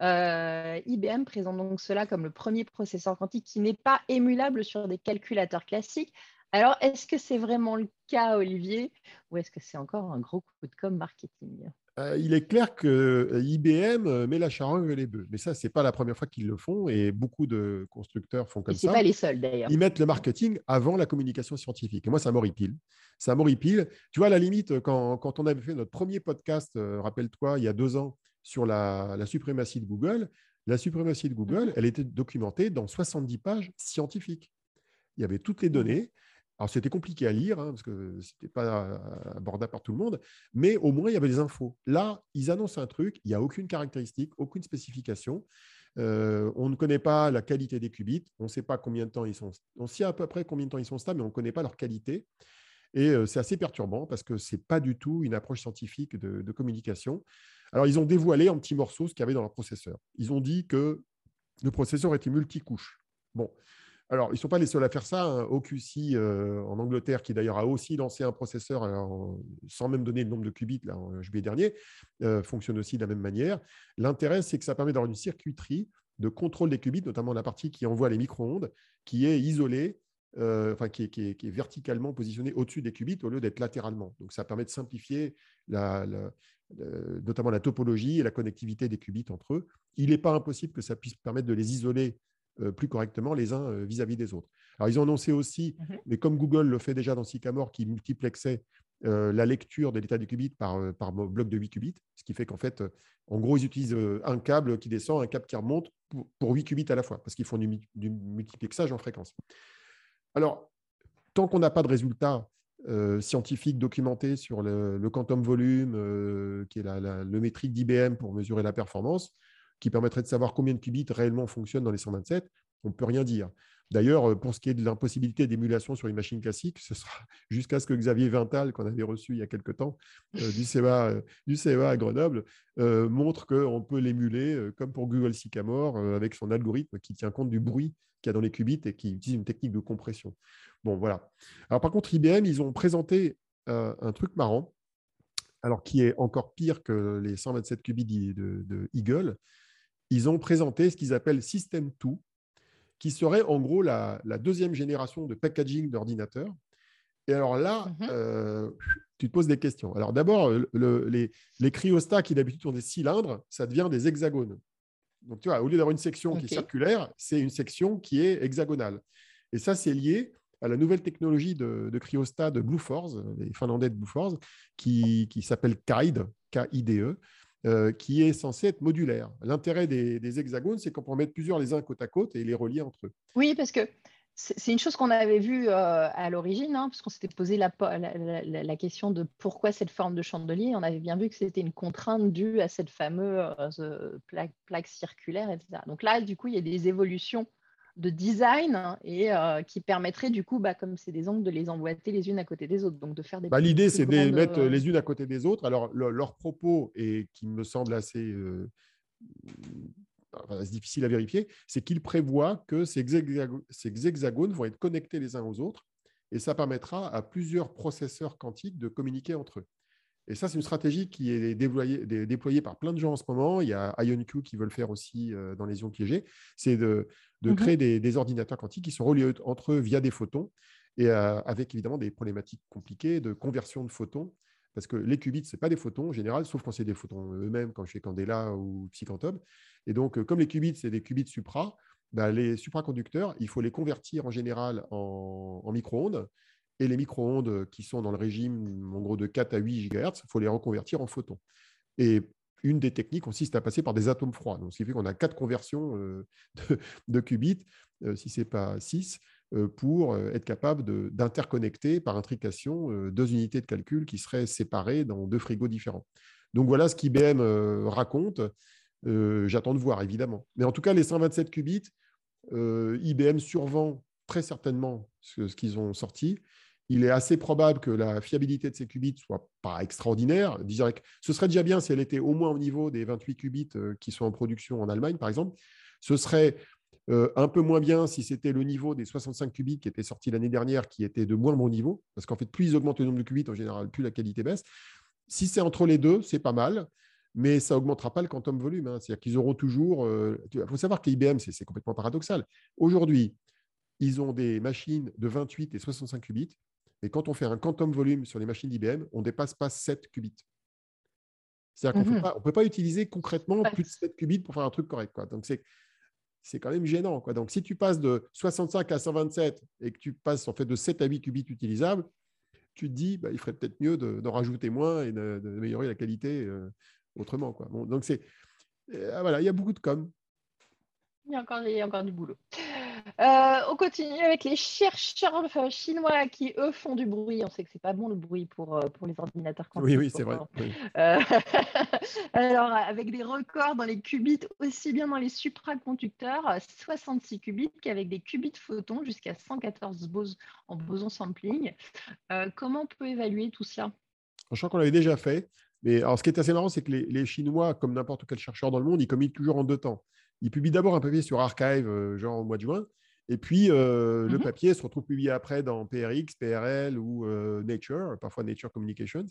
Euh, IBM présente donc cela comme le premier processeur quantique qui n'est pas émulable sur des calculateurs classiques alors, est-ce que c'est vraiment le cas, Olivier, ou est-ce que c'est encore un gros coup de com marketing? Euh, il est clair que euh, IBM euh, met la charogne et les bœufs. Mais ça, ce n'est pas la première fois qu'ils le font et beaucoup de constructeurs font comme ça. Ce pas les seuls d'ailleurs. Ils mettent le marketing avant la communication scientifique. Et moi, ça m'horripile. Ça m'horripile. Tu vois, à la limite, quand, on avait fait notre premier podcast, rappelle-toi, il y a deux ans, sur la, la, suprématie de Google, la suprématie de Google, mhm. elle était documentée dans 70 pages scientifiques. Il y avait toutes les données. Alors, c'était compliqué à lire, hein, parce que ce n'était pas abordable par tout le monde, mais au moins, il y avait des infos. Là, ils annoncent un truc, il n'y a aucune caractéristique, aucune spécification. Euh, on ne connaît pas la qualité des qubits, on ne sait pas combien de temps ils sont. On sait à peu près combien de temps ils sont stables, mais on ne connaît pas leur qualité. Et euh, c'est assez perturbant parce que ce n'est pas du tout une approche scientifique de, de, communication. Alors, ils ont dévoilé en petits morceaux ce qu'il y avait dans leur processeur. Ils ont dit que le processeur était multicouche. Bon, alors, ils ne sont pas les seuls à faire ça. Hein. OQC euh, en Angleterre, qui d'ailleurs a aussi lancé un processeur sans même donner le nombre de qubits là, en juillet dernier, euh, fonctionne aussi de la même manière. L'intérêt, c'est que ça permet d'avoir une circuiterie de contrôle des qubits, notamment la partie qui envoie les micro-ondes, qui est isolée, euh, enfin, qui est, verticalement positionnée au-dessus des qubits au lieu d'être latéralement. Donc, ça permet de simplifier notamment la topologie et la connectivité des qubits entre eux. Il n'est pas impossible que ça puisse permettre de les isoler euh, plus correctement les uns euh, vis-à-vis des autres. Alors, ils ont annoncé aussi, mmh mais comme Google le fait déjà dans Sycamore, qui multiplexait euh, la lecture de l'état du qubit par, par bloc de 8 qubits, ce qui fait qu'en fait, en gros, ils utilisent un câble qui descend, un câble qui remonte pour, 8 qubits à la fois, parce qu'ils font du, multiplexage en fréquence. Alors, tant qu'on n'a pas de résultats scientifiques documentés sur le, quantum volume, qui est le métrique d'IBM pour mesurer la performance, qui permettrait de savoir combien de qubits réellement fonctionnent dans les 127, on ne peut rien dire. D'ailleurs, euh, pour ce qui est de l'impossibilité d'émulation sur une machine classique, ce sera <laughs> jusqu'à ce que Xavier Vintal, qu'on avait reçu il y a quelque temps, euh, du, <laughs> CEA, euh, du CEA à Grenoble, montre qu'on peut l'émuler, comme pour Google Sycamore, avec son algorithme qui tient compte du bruit qu'il y a dans les qubits et qui utilise une technique de compression. Bon, voilà. Alors, par contre, IBM, ils ont présenté un truc marrant, alors qui est encore pire que les 127 qubits de, de Eagle. Ils ont présenté ce qu'ils appellent System 2, qui serait en gros la, deuxième génération de packaging d'ordinateurs. Et alors là, mmh euh, tu te poses des questions. Alors d'abord, les, les cryostats qui d'habitude sont des cylindres, ça devient des hexagones. Donc tu vois, au lieu d'avoir une section qui est circulaire, c'est une section qui est hexagonale. Et ça, c'est lié à la nouvelle technologie de, de cryostat de Bluefors, les Finlandais de Bluefors, qui, qui s'appelle KIDE, K-I-D-E, euh, qui est censé être modulaire. L'intérêt des, hexagones, c'est qu'on peut en mettre plusieurs les uns côte à côte et les relier entre eux. Oui, parce que c'est une chose qu'on avait vue euh, à l'origine, hein, parce qu'on s'était posé la, question de pourquoi cette forme de chandelier. On avait bien vu que c'était une contrainte due à cette fameuse euh, plaque, circulaire, etc. Donc là, du coup, il y a des évolutions de design et euh, qui permettrait du coup, bah, comme c'est des angles, de les emboîter les unes à côté des autres. Donc de faire des. Bah, L'idée, c'est de les mettre euh, les unes à côté des autres. Alors leur propos, et qui me semble assez euh, difficile à vérifier, c'est qu'ils prévoient que ces, ces hexagones vont être connectés les uns aux autres et ça permettra à plusieurs processeurs quantiques de communiquer entre eux. Et ça, c'est une stratégie qui est déployée, déployée, par plein de gens en ce moment. Il y a IonQ qui veut le faire aussi dans les ions piégés. C'est de, de mmh créer des, ordinateurs quantiques qui sont reliés entre eux via des photons et euh, avec évidemment des problématiques compliquées de conversion de photons. Parce que les qubits, ce n'est pas des photons en général, sauf quand c'est des photons eux-mêmes, quand je fais Candela ou Psyquantum. Et donc, euh, comme les qubits, c'est des qubits supra, bah, les supraconducteurs, il faut les convertir en général en, micro-ondes. Et les micro-ondes qui sont dans le régime en gros de 4 à 8 GHz, il faut les reconvertir en photons. Et une des techniques consiste à passer par des atomes froids. Donc, ce qui fait qu'on a quatre conversions euh, de, qubits, euh, si ce n'est pas six, euh, pour être capable d'interconnecter par intrication deux unités de calcul qui seraient séparées dans deux frigos différents. Donc voilà ce qu'IBM raconte. J'attends de voir, évidemment. Mais en tout cas, les 127 qubits, IBM survend très certainement ce qu'ils ont sorti il est assez probable que la fiabilité de ces qubits soit pas extraordinaire. Ce serait déjà bien si elle était au moins au niveau des 28 qubits euh, qui sont en production en Allemagne, par exemple. Ce serait euh, un peu moins bien si c'était le niveau des 65 qubits qui était sorti l'année dernière, qui était de moins bon niveau, parce qu'en fait, plus ils augmentent le nombre de qubits, en général, plus la qualité baisse. Si c'est entre les deux, c'est pas mal, mais ça n'augmentera pas le quantum volume. Hein. C'est-à-dire qu'ils auront toujours. Euh, il faut savoir qu'IBM, c'est complètement paradoxal. Aujourd'hui, ils ont des machines de 28 et 65 qubits et quand on fait un quantum volume sur les machines d'IBM, on ne dépasse pas 7 qubits. C'est-à-dire qu'on ne mhm. peut pas utiliser concrètement plus de 7 qubits pour faire un truc correct. Quoi. Donc, c'est, c'est quand même gênant. Quoi. Donc, si tu passes de 65 à 127 et que tu passes en fait de 7 à 8 qubits utilisables, tu te dis bah, il ferait peut-être mieux d'en rajouter moins et d'améliorer la qualité euh, autrement. Quoi. donc, c'est, euh, voilà, il y a beaucoup de com. Il y a encore, il y a encore du boulot. Euh, on continue avec les chercheurs chinois qui, eux, font du bruit. On sait que c'est pas bon le bruit pour, euh, pour les ordinateurs quantiques. Oui, oui, c'est vrai. Euh, <laughs> alors, avec des records dans les qubits, aussi bien dans les supraconducteurs, 66 qubits qu'avec des qubits photons jusqu'à 114 bos en boson sampling. comment on peut évaluer tout ça? Je crois qu'on l'avait déjà fait. Mais alors, ce qui est assez marrant, c'est que les, les Chinois, comme n'importe quel chercheur dans le monde, ils communiquent toujours en deux temps. Ils publient d'abord un papier sur Archive, genre au mois de juin, et puis, euh, le mmh papier se retrouve publié après dans PRX, PRL ou euh, Nature, parfois Nature Communications.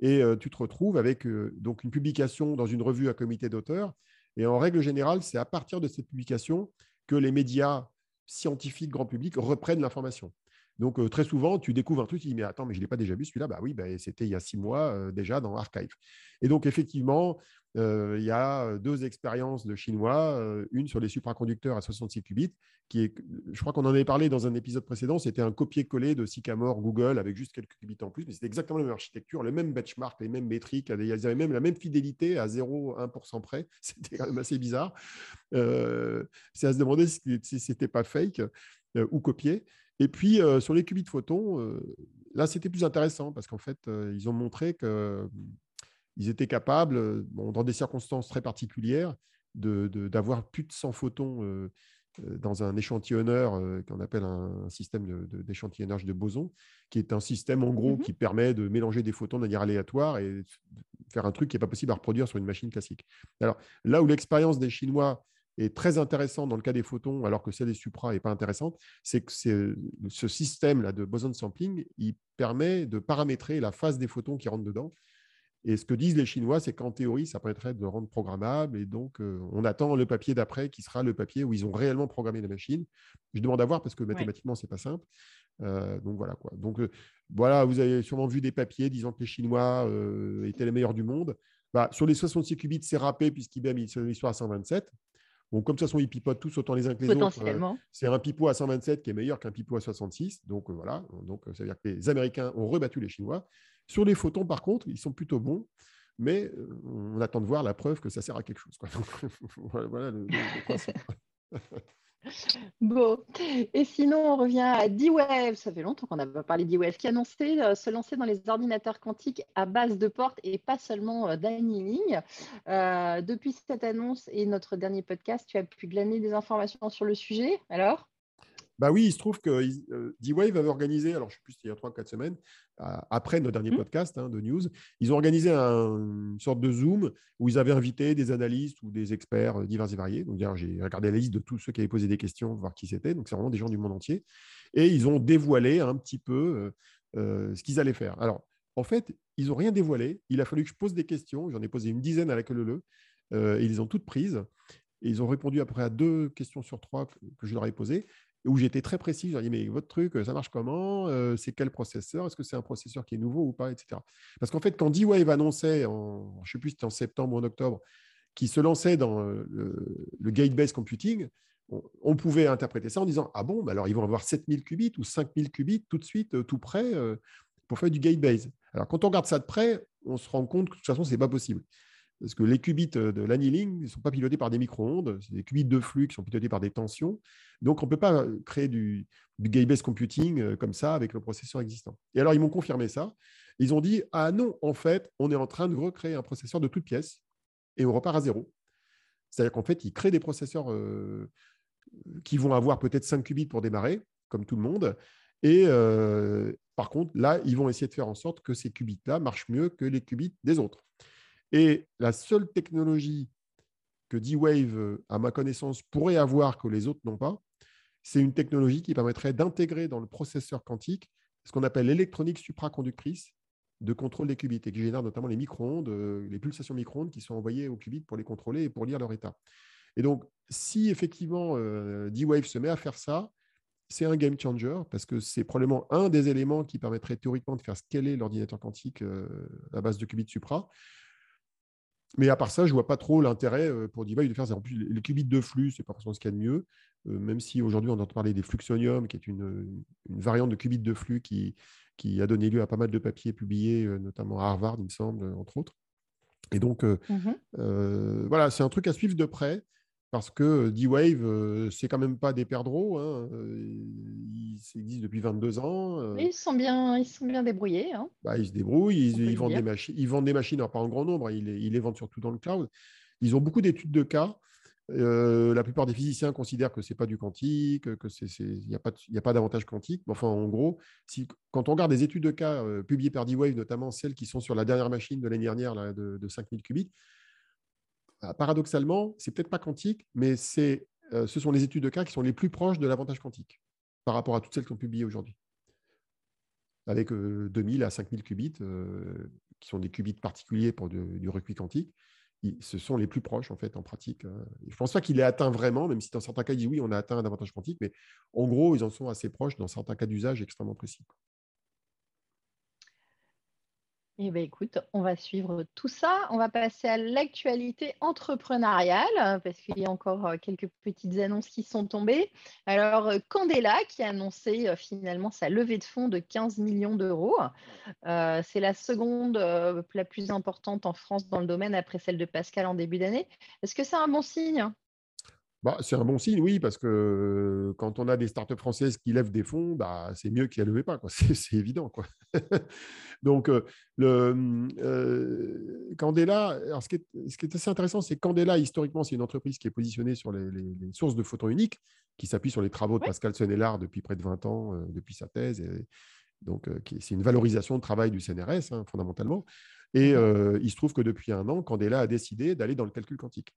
Et euh, tu te retrouves avec donc une publication dans une revue à comité d'auteurs. Et en règle générale, c'est à partir de cette publication que les médias scientifiques grand public reprennent l'information. Donc, très souvent, tu découvres un truc, tu dis, mais attends, mais je ne l'ai pas déjà vu celui-là. Bah oui, bah, c'était il y a six mois déjà dans Archive. Et donc, effectivement, il y a deux expériences de Chinois, une sur les supraconducteurs à 66 qubits, qui est, je crois qu'on en avait parlé dans un épisode précédent, c'était un copier-coller de Sycamore Google avec juste quelques qubits en plus, mais c'était exactement la même architecture, le même benchmark, les mêmes métriques, ils avaient même la même fidélité à 0,1% près, <laughs> c'était quand même assez bizarre. c'est à se demander si, ce n'était pas fake ou copié. Et puis, sur les qubits photons, là, c'était plus intéressant parce qu'en fait, ils ont montré que ils étaient capables, dans des circonstances très particulières, d'avoir de, plus de 100 photons dans un échantillonneur qu'on appelle un, système d'échantillonnage de, de, boson, qui est un système en gros mmh qui permet de mélanger des photons de manière aléatoire et faire un truc qui n'est pas possible à reproduire sur une machine classique. Alors là où l'expérience des Chinois est très intéressante dans le cas des photons, alors que celle des supra n'est pas intéressante, c'est que ce système-là de boson sampling, il permet de paramétrer la phase des photons qui rentrent dedans. Et ce que disent les Chinois, c'est qu'en théorie, ça permettrait de rendre programmable. Et donc, euh, on attend le papier d'après qui sera le papier où ils ont réellement programmé la machine. Je demande à voir parce que mathématiquement, ce n'est pas simple. Euh, donc voilà quoi. Donc euh, voilà, vous avez sûrement vu des papiers disant que les Chinois étaient les meilleurs du monde. Bah, sur les 66 qubits, c'est râpé puisqu'IBM est l'histoire à 127. Bon, comme de toute façon, ils pipotent tous autant les uns que les autres. c'est un pipeau à 127 qui est meilleur qu'un pipeau à 66. Donc voilà, donc, ça veut dire que les Américains ont rebattu les Chinois. Sur les photons, par contre, ils sont plutôt bons, mais euh, on attend de voir la preuve que ça sert à quelque chose. <laughs> <laughs> voilà le, principe. <laughs> Bon, et sinon on revient à D-Wave, ça fait longtemps qu'on n'a pas parlé de D-Wave, qui a annoncé euh, se lancer dans les ordinateurs quantiques à base de portes et pas seulement euh, d'annealing. depuis cette annonce et notre dernier podcast, tu as pu glaner des informations sur le sujet, alors? Bah oui, il se trouve que euh, D-Wave avait organisé, alors je ne sais plus, il y a 3-4 semaines, après notre dernier mmh. podcast hein, de news, ils ont organisé une sorte de Zoom où ils avaient invité des analystes ou des experts euh, divers et variés. Donc, j'ai regardé la liste de tous ceux qui avaient posé des questions, voir qui c'était. Donc, c'est vraiment des gens du monde entier. Et ils ont dévoilé un petit peu euh, ce qu'ils allaient faire. Alors, en fait, ils n'ont rien dévoilé. Il a fallu que je pose des questions. J'en ai posé une dizaine à la queue leu et ils ont toutes prises. Et ils ont répondu après à deux questions sur trois que je leur ai posées où j'étais très précis. J'ai dit, mais votre truc, ça marche comment? Euh, C'est quel processeur? Est-ce que c'est un processeur qui est nouveau ou pas etc. Parce qu'en fait, quand D-Wave annonçait, je ne sais plus si c'était en septembre ou en octobre, qui se lançait dans euh, le, gate-based computing, on, pouvait interpréter ça en disant, ah bon, bah alors ils vont avoir 7000 qubits ou 5000 qubits tout de suite, euh, tout près, pour faire du gate-based. Alors quand on regarde ça de près, on se rend compte que de toute façon, ce n'est pas possible parce que les qubits de l'annealing ne sont pas pilotés par des micro-ondes, c'est des qubits de flux qui sont pilotés par des tensions. Donc, on ne peut pas créer du, du gate-based computing euh, comme ça avec le processeur existant. Et alors, ils m'ont confirmé ça. Ils ont dit Ah non, en fait, on est en train de recréer un processeur de toutes pièces et on repart à zéro. C'est-à-dire qu'en fait, ils créent des processeurs euh, qui vont avoir peut-être 5 qubits pour démarrer, comme tout le monde. Et euh, par contre, là, ils vont essayer de faire en sorte que ces qubits-là marchent mieux que les qubits des autres. Et la seule technologie que D-Wave, euh, à ma connaissance, pourrait avoir que les autres n'ont pas, c'est une technologie qui permettrait d'intégrer dans le processeur quantique ce qu'on appelle l'électronique supraconductrice de contrôle des qubits et qui génère notamment les micro-ondes, euh, les pulsations micro-ondes qui sont envoyées aux qubits pour les contrôler et pour lire leur état. Et donc, si effectivement euh, D-Wave se met à faire ça, c'est un game changer parce que c'est probablement un des éléments qui permettrait théoriquement de faire scaler l'ordinateur quantique à base de qubits supra. Mais à part ça, je ne vois pas trop l'intérêt euh, pour Device de faire ça. En plus, les qubits de flux, ce n'est pas forcément ce qu'il y a de mieux, euh, même si aujourd'hui on entend parler des fluxonium, qui est une, variante de qubits de flux qui, qui, a donné lieu à pas mal de papiers publiés, euh, notamment à Harvard, il me semble, entre autres. Et donc, mmh voilà, c'est un truc à suivre de près parce que D-Wave, c'est quand même pas des perdreaux. Hein. Ils existent depuis 22 ans. Ils, sont bien, ils sont bien débrouillés. Hein. Bah, ils se débrouillent, ils, vendent des machines, ils vendent des machines, pas en grand nombre, ils les, ils les, vendent surtout dans le cloud. Ils ont beaucoup d'études de cas. la plupart des physiciens considèrent que ce n'est pas du quantique, qu'il n'y a pas, pas d'avantage quantique. Enfin, en gros, si, quand on regarde des études de cas publiées par D-Wave, notamment celles qui sont sur la dernière machine de l'année dernière là, de, de 5000 qubits, paradoxalement, c'est peut-être pas quantique, mais c'est, euh, ce sont les études de cas qui sont les plus proches de l'avantage quantique par rapport à toutes celles qui sont publiées aujourd'hui. Avec 2000 euh, à 5000 qubits, euh, qui sont des qubits particuliers pour du recuit quantique, ce sont les plus proches en fait en pratique. Hein. Je ne pense pas qu'il ait atteint vraiment, même si dans certains cas, il dit oui, on a atteint un avantage quantique, mais en gros, ils en sont assez proches dans certains cas d'usage extrêmement précis. Eh bien, écoute, on va suivre tout ça. On va passer à l'actualité entrepreneuriale parce qu'il y a encore euh, quelques petites annonces qui sont tombées. Alors, euh, Candela qui a annoncé euh, finalement sa levée de fonds de 15 millions d'euros. c'est la seconde la plus importante en France dans le domaine après celle de Pascal en début d'année. Est-ce que c'est un bon signe? Bah, c'est un bon signe, oui, parce que quand on a des startups françaises qui lèvent des fonds, bah, c'est mieux qu'elles ne levaient pas. <laughs> C'est évident. Quoi. <laughs> Donc, le, Candela, alors ce, qui est, ce, qui est, assez intéressant, c'est que Candela, historiquement, c'est une entreprise qui est positionnée sur les, sources de photons uniques. qui s'appuie sur les travaux de Pascal Senelard depuis près de 20 ans, depuis sa thèse. Et, donc, c'est une valorisation de travail du CNRS, hein, fondamentalement. Et il se trouve que depuis un an, Candela a décidé d'aller dans le calcul quantique.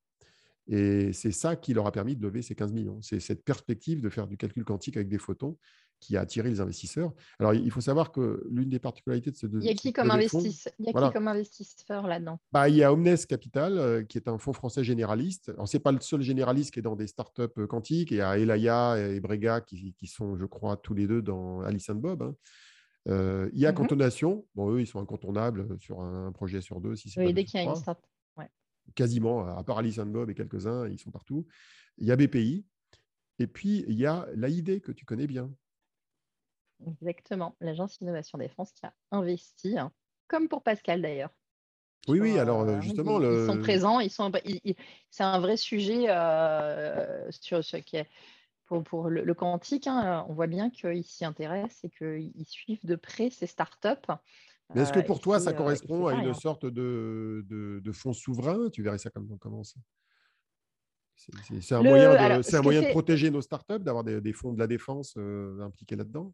Et c'est ça qui leur a permis de lever ces 15 millions. C'est cette perspective de faire du calcul quantique avec des photons qui a attiré les investisseurs. Alors, il faut savoir que l'une des particularités de ce Il y a qui comme, investisseur, il y a qui comme investisseur là-dedans? Bah, Il y a Omnes Capital, euh, qui est un fonds français généraliste. Ce n'est pas le seul généraliste qui est dans des startups euh, quantiques. Il y a Elaya et Brega qui, qui sont, je crois, tous les deux dans Alice and Bob. Hein. Euh, il y a mmh Cantonation. Bon, eux, ils sont incontournables sur un projet sur deux. Si oui, dès qu'il y a une startup. Quasiment, à part Alice and Bob et quelques-uns, ils sont partout. Il y a BPI. Et puis, il y a l'AID que tu connais bien. Exactement, l'agence Innovation Défense qui a investi, hein, comme pour Pascal d'ailleurs. Oui, oui, alors euh, justement. Ils, sont présents, ils sont, c'est un vrai sujet euh, sur ce qui est pour, pour le, quantique. Hein, on voit bien qu'ils s'y intéressent et qu'ils suivent de près ces startups. Mais est-ce que euh, pour toi, ça correspond à une sorte de, de, fonds souverain? Tu verrais ça comme comment ça? C'est un, moyen de, un moyen de protéger nos startups, d'avoir des, des, fonds de la défense impliqués là-dedans?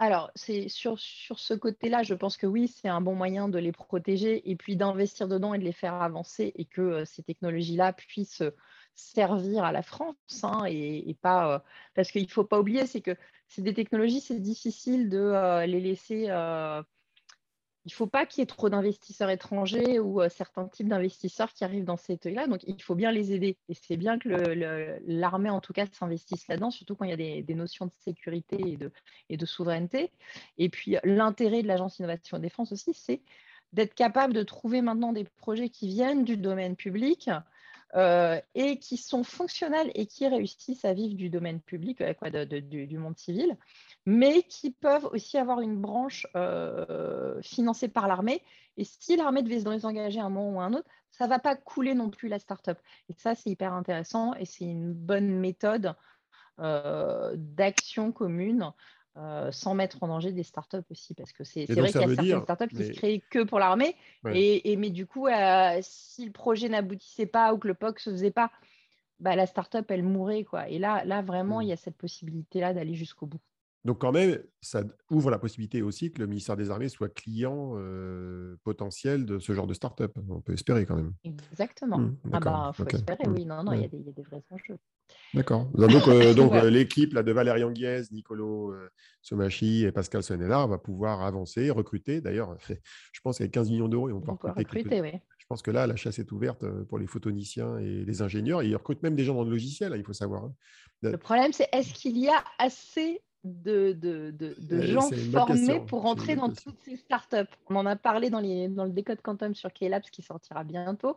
Alors, c'est sur, sur ce côté-là, je pense que oui, c'est un bon moyen de les protéger et puis d'investir dedans et de les faire avancer et que euh, ces technologies-là puissent servir à la France hein, et, pas euh, parce qu'il ne faut pas oublier, c'est que c'est des technologies, c'est difficile de euh, les laisser il ne faut pas qu'il y ait trop d'investisseurs étrangers ou euh, certains types d'investisseurs qui arrivent dans ces là Donc, il faut bien les aider. Et c'est bien que l'armée, en tout cas, s'investisse là-dedans, surtout quand il y a des, notions de sécurité et de, et de souveraineté. Et puis, l'intérêt de l'Agence Innovation et Défense aussi, c'est d'être capable de trouver maintenant des projets qui viennent du domaine public, euh, et qui sont fonctionnels et qui réussissent à vivre du domaine public, euh, du, monde civil, mais qui peuvent aussi avoir une branche euh, financée par l'armée. Et si l'armée devait se engager un moment ou un autre, ça ne va pas couler non plus la start-up. Et ça, c'est hyper intéressant et c'est une bonne méthode d'action commune euh, sans mettre en danger des startups aussi, parce que c'est vrai qu'il y a certaines startups qui se créent que pour l'armée, et, mais du coup, euh, si le projet n'aboutissait pas ou que le POC se faisait pas, bah, la startup elle mourrait quoi. Et là, là vraiment, il y a cette possibilité là d'aller jusqu'au bout. Donc quand même, ça ouvre la possibilité aussi que le ministère des Armées soit client euh, potentiel de ce genre de start-up. On peut espérer quand même. Exactement. Mmh, ah bah, faut espérer, mmh, oui. Non, non, il y, y, a des vrais enjeux. D'accord. Donc, euh, <laughs> donc euh, l'équipe de Valérie Anguiez, Nicolo euh, Somachi et Pascal Sonella va pouvoir avancer, recruter. D'ailleurs, <laughs> je pense qu'avec 15 millions d'euros, ils vont pouvoir recruter. oui. Je pense que là, la chasse est ouverte pour les photoniciens et les ingénieurs. ils recrutent même des gens dans le logiciel, hein, il faut savoir. Hein. Le problème, c'est est-ce qu'il y a assez de, de, de, gens formés pour rentrer dans toutes ces startups. On en a parlé dans, les, dans le Décode Quantum sur K-Labs qui sortira bientôt.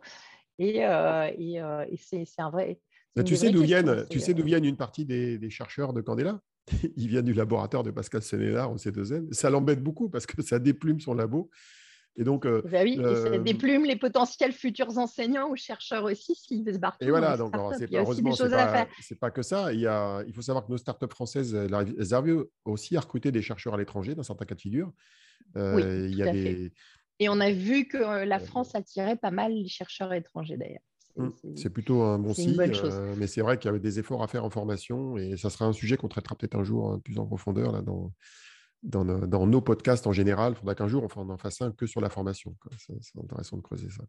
Et, et, et c'est un vrai, bah, tu sais d'où viennent, tu sais d'où viennent une partie des, chercheurs de Candela? <laughs> Ils viennent du laboratoire de Pascal Sénélar au C2N. Ça l'embête beaucoup parce que ça déplume son labo. Et donc, euh, bah oui, et ça déplume les potentiels futurs enseignants ou chercheurs aussi s'ils se barrent. Et voilà, donc c'est heureusement, ce n'est pas, que ça. Il, y a, il faut savoir que nos startups françaises, elles arrivent aussi à recruter des chercheurs à l'étranger dans certains cas de figure. Euh, oui, il y a des... Et on a vu que euh, la France attirait pas mal les chercheurs étrangers d'ailleurs. C'est plutôt un bon signe, euh, mais c'est vrai qu'il y avait des efforts à faire en formation et ça sera un sujet qu'on traitera peut-être un jour hein, plus en profondeur là, dans, dans, nos, podcasts en général. Il faudra qu'un jour on en fasse un que sur la formation. C'est intéressant de creuser ça.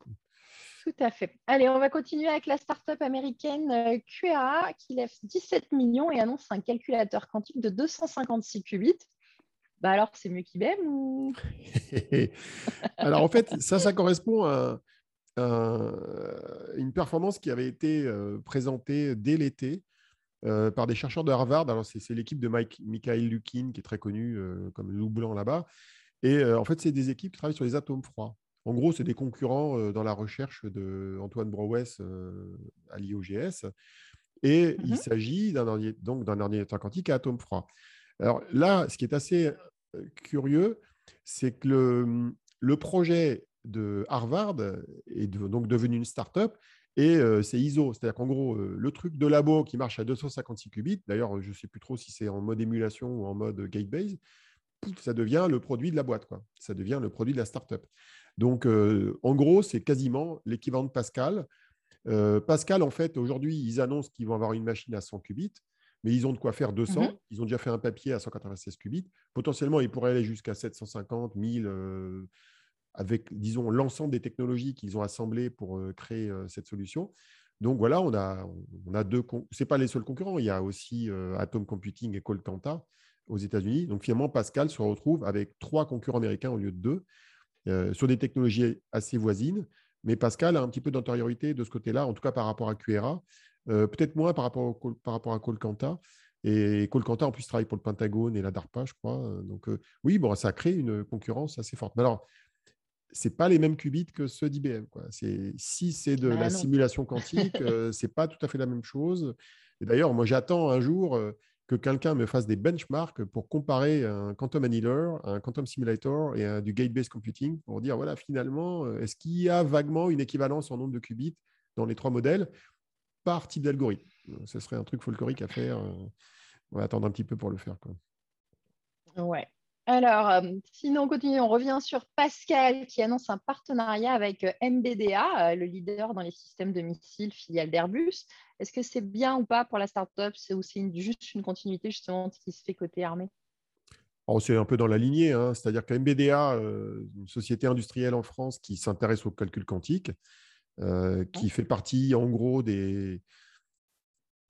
Tout à fait. Allez, on va continuer avec la start-up américaine euh, QA qui lève 17 millions et annonce un calculateur quantique de 256 qubits. Bah alors, c'est mieux qu'IBM ou? <laughs> Alors, en fait, ça, ça correspond à, une performance qui avait été euh, présentée dès l'été euh, par des chercheurs de Harvard. Alors, c'est l'équipe de Mike, Michael Lukin, qui est très connu euh, comme loup blanc là-bas. Et en fait, c'est des équipes qui travaillent sur les atomes froids. En gros, c'est des concurrents dans la recherche d'Antoine Brouwes à l'IOGS. Et il mmh s'agit d'un donc d'un ordinateur quantique à atomes froids. Alors là, ce qui est assez curieux, c'est que le, le projet de Harvard est donc devenu une start-up et euh, c'est ISO. C'est-à-dire qu'en gros, euh, le truc de labo qui marche à 256 qubits, d'ailleurs, je ne sais plus trop si c'est en mode émulation ou en mode gate-base, ça devient le produit de la boîte. Quoi. Ça devient le produit de la start-up. Donc, euh, en gros, c'est quasiment l'équivalent de Pascal. Pascal, en fait, aujourd'hui, ils annoncent qu'ils vont avoir une machine à 100 qubits mais ils ont de quoi faire 200. Mhm. Ils ont déjà fait un papier à 196 qubits. Potentiellement, ils pourraient aller jusqu'à 750, 1000, euh, avec, disons, l'ensemble des technologies qu'ils ont assemblées pour créer cette solution. Donc voilà, on a, deux. Ce pas les seuls concurrents. Il y a aussi Atom Computing et Colcanta aux États-Unis. Donc finalement, Pascal se retrouve avec trois concurrents américains au lieu de deux, sur des technologies assez voisines. Mais Pascal a un petit peu d'antériorité de ce côté-là, en tout cas par rapport à QRA. Peut-être moins par rapport, à Colcanta. Et Colcanta, en plus, travaille pour le Pentagone et la DARPA, je crois. Donc, oui, bon, ça crée une concurrence assez forte. Alors, ce pas les mêmes qubits que ceux d'IBM. Si c'est de ah la simulation <laughs> quantique, euh, ce n'est pas tout à fait la même chose. Et d'ailleurs, moi, j'attends un jour que quelqu'un me fasse des benchmarks pour comparer un quantum annealer, un quantum simulator et du gate-based computing pour dire, voilà, finalement, est-ce qu'il y a vaguement une équivalence en nombre de qubits dans les trois modèles par type d'algorithme? Ce serait un truc folklorique à faire. Euh, on va attendre un petit peu pour le faire. Quoi. Ouais. Alors, euh, sinon, on continue. On revient sur Pascal qui annonce un partenariat avec euh, MBDA, le leader dans les systèmes de missiles filiale d'Airbus. Est-ce que c'est bien ou pas pour la startup? C'est aussi juste une continuité justement de ce qui se fait côté armée? Oh, c'est un peu dans la lignée, hein. c'est-à-dire que MBDA, une société industrielle en France qui s'intéresse au calcul quantique, euh, qui fait partie en gros des,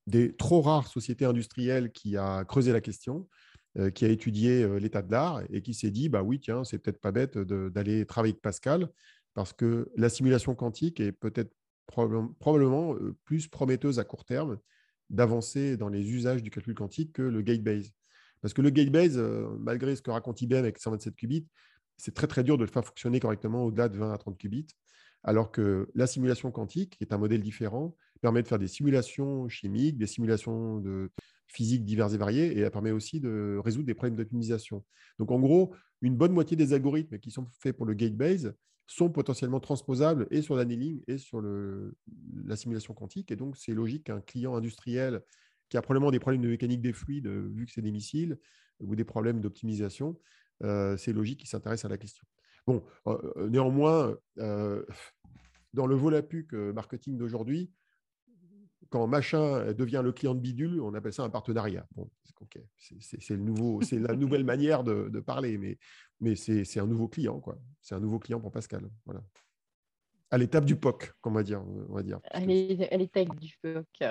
des trop rares sociétés industrielles qui a creusé la question, euh, qui a étudié euh, l'état de l'art et qui s'est dit bah oui tiens c'est peut-être pas bête d'aller travailler avec Pascal parce que la simulation quantique est peut-être probablement plus prometteuse à court terme d'avancer dans les usages du calcul quantique que le gate base. Parce que le gate base, malgré ce que raconte IBM avec 127 qubits, c'est très très dur de le faire fonctionner correctement au-delà de 20 à 30 qubits alors que la simulation quantique, qui est un modèle différent, permet de faire des simulations chimiques, des simulations de physique diverses et variées, et elle permet aussi de résoudre des problèmes d'optimisation. Donc en gros, une bonne moitié des algorithmes qui sont faits pour le gate-base sont potentiellement transposables et sur l'annealing et sur la simulation quantique. Et donc, c'est logique qu'un client industriel qui a probablement des problèmes de mécanique des fluides, vu que c'est des missiles, ou des problèmes d'optimisation, euh, c'est logique qu'il s'intéresse à la question. Bon, euh, néanmoins, euh, dans le volapuc marketing d'aujourd'hui, quand machin devient le client de bidule, on appelle ça un partenariat. Bon, c'est la nouvelle manière de, parler, mais, c'est un nouveau client, quoi. C'est un nouveau client pour Pascal. Voilà. À l'étape du POC, on va dire. À l'étape du POC.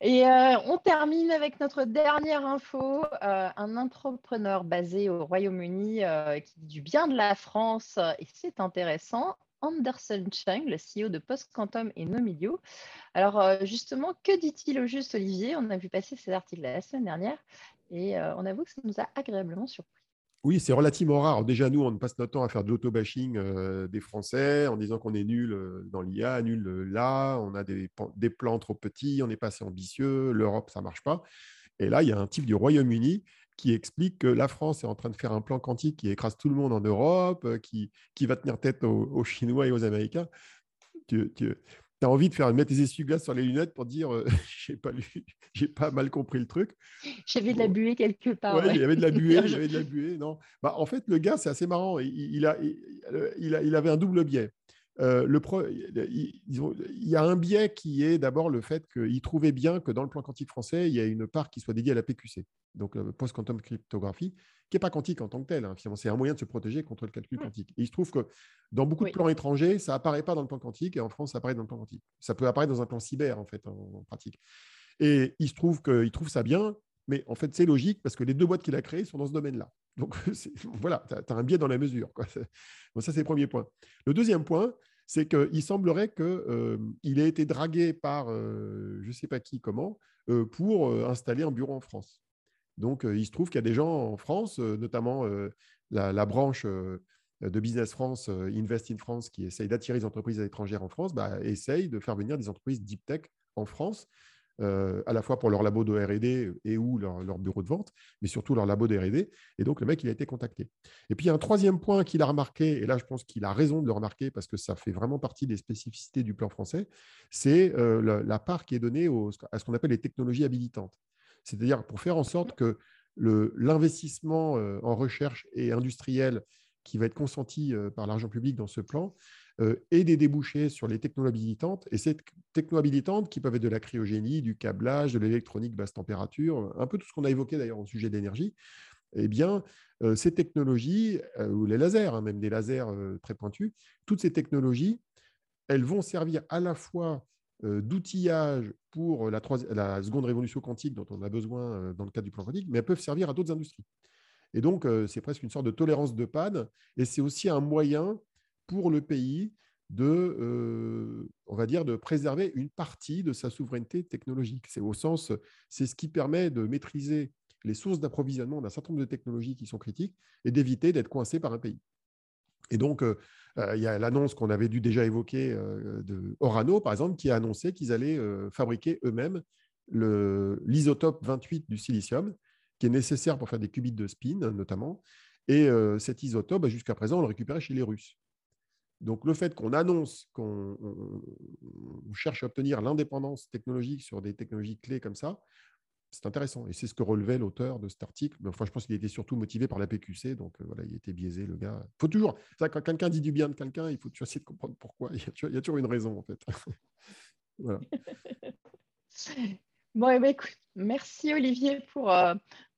Et euh, on termine avec notre dernière info. Euh, un entrepreneur basé au Royaume-Uni euh, qui dit du bien de la France, et c'est intéressant. Anderson Chang, le CEO de Post Quantum et Nomilio. Alors justement, que dit-il au juste Olivier? On a vu passer ces articles la semaine dernière et on avoue que ça nous a agréablement surpris. Oui, c'est relativement rare. Déjà, nous, on passe notre temps à faire de l'auto-bashing euh, des Français en disant qu'on est nul euh, dans l'IA, nul euh, là, on a des, plans trop petits, on n'est pas assez ambitieux, l'Europe, ça ne marche pas. Et là, il y a un type du Royaume-Uni qui explique que la France est en train de faire un plan quantique qui écrase tout le monde en Europe, qui, qui va tenir tête aux, Chinois et aux Américains tu as envie de faire mettre tes essuie-glaces sur les lunettes pour dire euh, <laughs> j'ai pas lu, j'ai pas mal compris le truc. J'avais de la buée quelque part. Ouais, Il y avait de la <laughs> buée, il y avait de la buée. Non, bah, en fait, le gars, c'est assez marrant. Il, a, il, a, il avait un double biais. Euh, le pro, il, y a un biais qui est d'abord le fait qu'il trouvait bien que dans le plan quantique français, il y a une part qui soit dédiée à la PQC, donc euh, post-quantum cryptographie, qui n'est pas quantique en tant que tel. Hein. C'est un moyen de se protéger contre le calcul quantique. Et il se trouve que dans beaucoup de plans étrangers, ça apparaît pas dans le plan quantique, et en France, ça apparaît dans le plan quantique. Ça peut apparaître dans un plan cyber, en fait, en, pratique. Et il se trouve qu'il trouve ça bien, mais en fait, c'est logique parce que les deux boîtes qu'il a créées sont dans ce domaine-là. Donc, <laughs> voilà, tu as, un biais dans la mesure. Quoi. <laughs> Ça, c'est le premier point. Le deuxième point, c'est qu'il semblerait qu'il euh, ait été dragué par euh, je ne sais pas qui, comment, euh, pour installer un bureau en France. Donc, il se trouve qu'il y a des gens en France, notamment la, branche de Business France, Invest in France, qui essaye d'attirer les entreprises étrangères en France, bah, essaye de faire venir des entreprises deep tech en France euh, à la fois pour leur labo de R&D et ou leur, bureau de vente, mais surtout leur labo de R&D. Et donc, le mec, il a été contacté. Et puis, un troisième point qu'il a remarqué, et là, je pense qu'il a raison de le remarquer parce que ça fait vraiment partie des spécificités du plan français, c'est euh, la, part qui est donnée à ce qu'on appelle les technologies habilitantes. C'est-à-dire pour faire en sorte que l'investissement euh, en recherche et industriel qui va être consenti par l'argent public dans ce plan et des débouchés sur les technologies habilitantes. Et ces technologies habilitantes, qui peuvent être de la cryogénie, du câblage, de l'électronique basse température, un peu tout ce qu'on a évoqué d'ailleurs au sujet d'énergie, eh bien, ces technologies, ou les lasers, hein, même des lasers très pointus, toutes ces technologies, elles vont servir à la fois d'outillage pour la, la, seconde révolution quantique dont on a besoin dans le cadre du plan quantique, mais elles peuvent servir à d'autres industries. Et donc, c'est presque une sorte de tolérance de panne, et c'est aussi un moyen pour le pays de, on va dire, de préserver une partie de sa souveraineté technologique. C'est au sens, c'est ce qui permet de maîtriser les sources d'approvisionnement d'un certain nombre de technologies qui sont critiques et d'éviter d'être coincé par un pays. Et donc, euh, euh, il y a l'annonce qu'on avait dû déjà évoquer euh, de Orano, par exemple, qui a annoncé qu'ils allaient fabriquer eux-mêmes l'isotope 28 du silicium, qui est nécessaire pour faire des qubits de spin, notamment. Et cet isotope, bah, jusqu'à présent, on le récupérait chez les Russes. Donc, le fait qu'on annonce qu'on cherche à obtenir l'indépendance technologique sur des technologies clés comme ça, c'est intéressant. Et c'est ce que relevait l'auteur de cet article. Mais enfin, je pense qu'il était surtout motivé par la PQC. Donc, euh, voilà, il était biaisé, le gars. faut toujours, quand quelqu'un dit du bien de quelqu'un, il faut essayer de comprendre pourquoi. <laughs> Il y a, toujours une raison, en fait. <laughs> Bon, eh ben, écoute, merci Olivier pour, euh,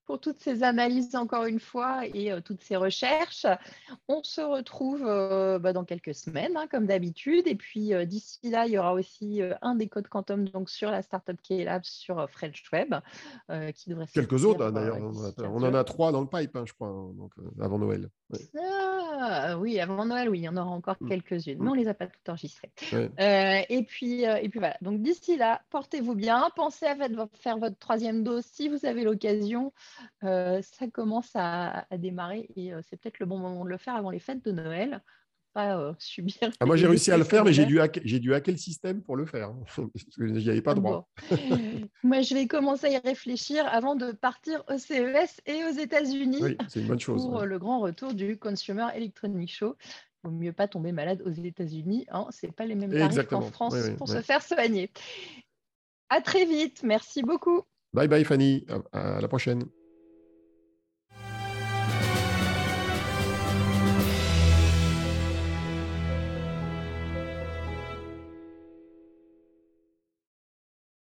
pour toutes ces analyses encore une fois et euh, toutes ces recherches. On se retrouve euh, bah, dans quelques semaines, hein, comme d'habitude. Et puis euh, d'ici là, il y aura aussi un des codes quantum donc, sur la startup K-Lab sur French Web. qui devrait Quelques autres hein, d'ailleurs. on, en a trois dans le pipe, hein, je crois, donc, avant Noël. Ah, oui, avant Noël, oui, il y en aura encore mm. quelques-unes, mais mm. on ne les a pas toutes enregistrées. et, puis, et puis voilà. Donc d'ici là, portez-vous bien. Pensez à faire votre troisième dose si vous avez l'occasion. Euh, ça commence à, démarrer et euh, c'est peut-être le bon moment de le faire avant les fêtes de Noël. Pas euh, <laughs> subir. Ah, moi, j'ai réussi à le faire, mais j'ai dû, hacker, dû hacker le système pour le faire. Hein, <laughs> parce que n'y avais pas droit. <laughs> moi, je vais commencer à y réfléchir avant de partir au CES et aux États-Unis. Oui, c'est une bonne chose. Pour le grand retour du Consumer Electronic Show. Il vaut mieux pas tomber malade aux États-Unis. Hein. Ce n'est pas les mêmes tarifs qu'en France pour se faire soigner. À très vite. Merci beaucoup. Bye bye Fanny. à la prochaine.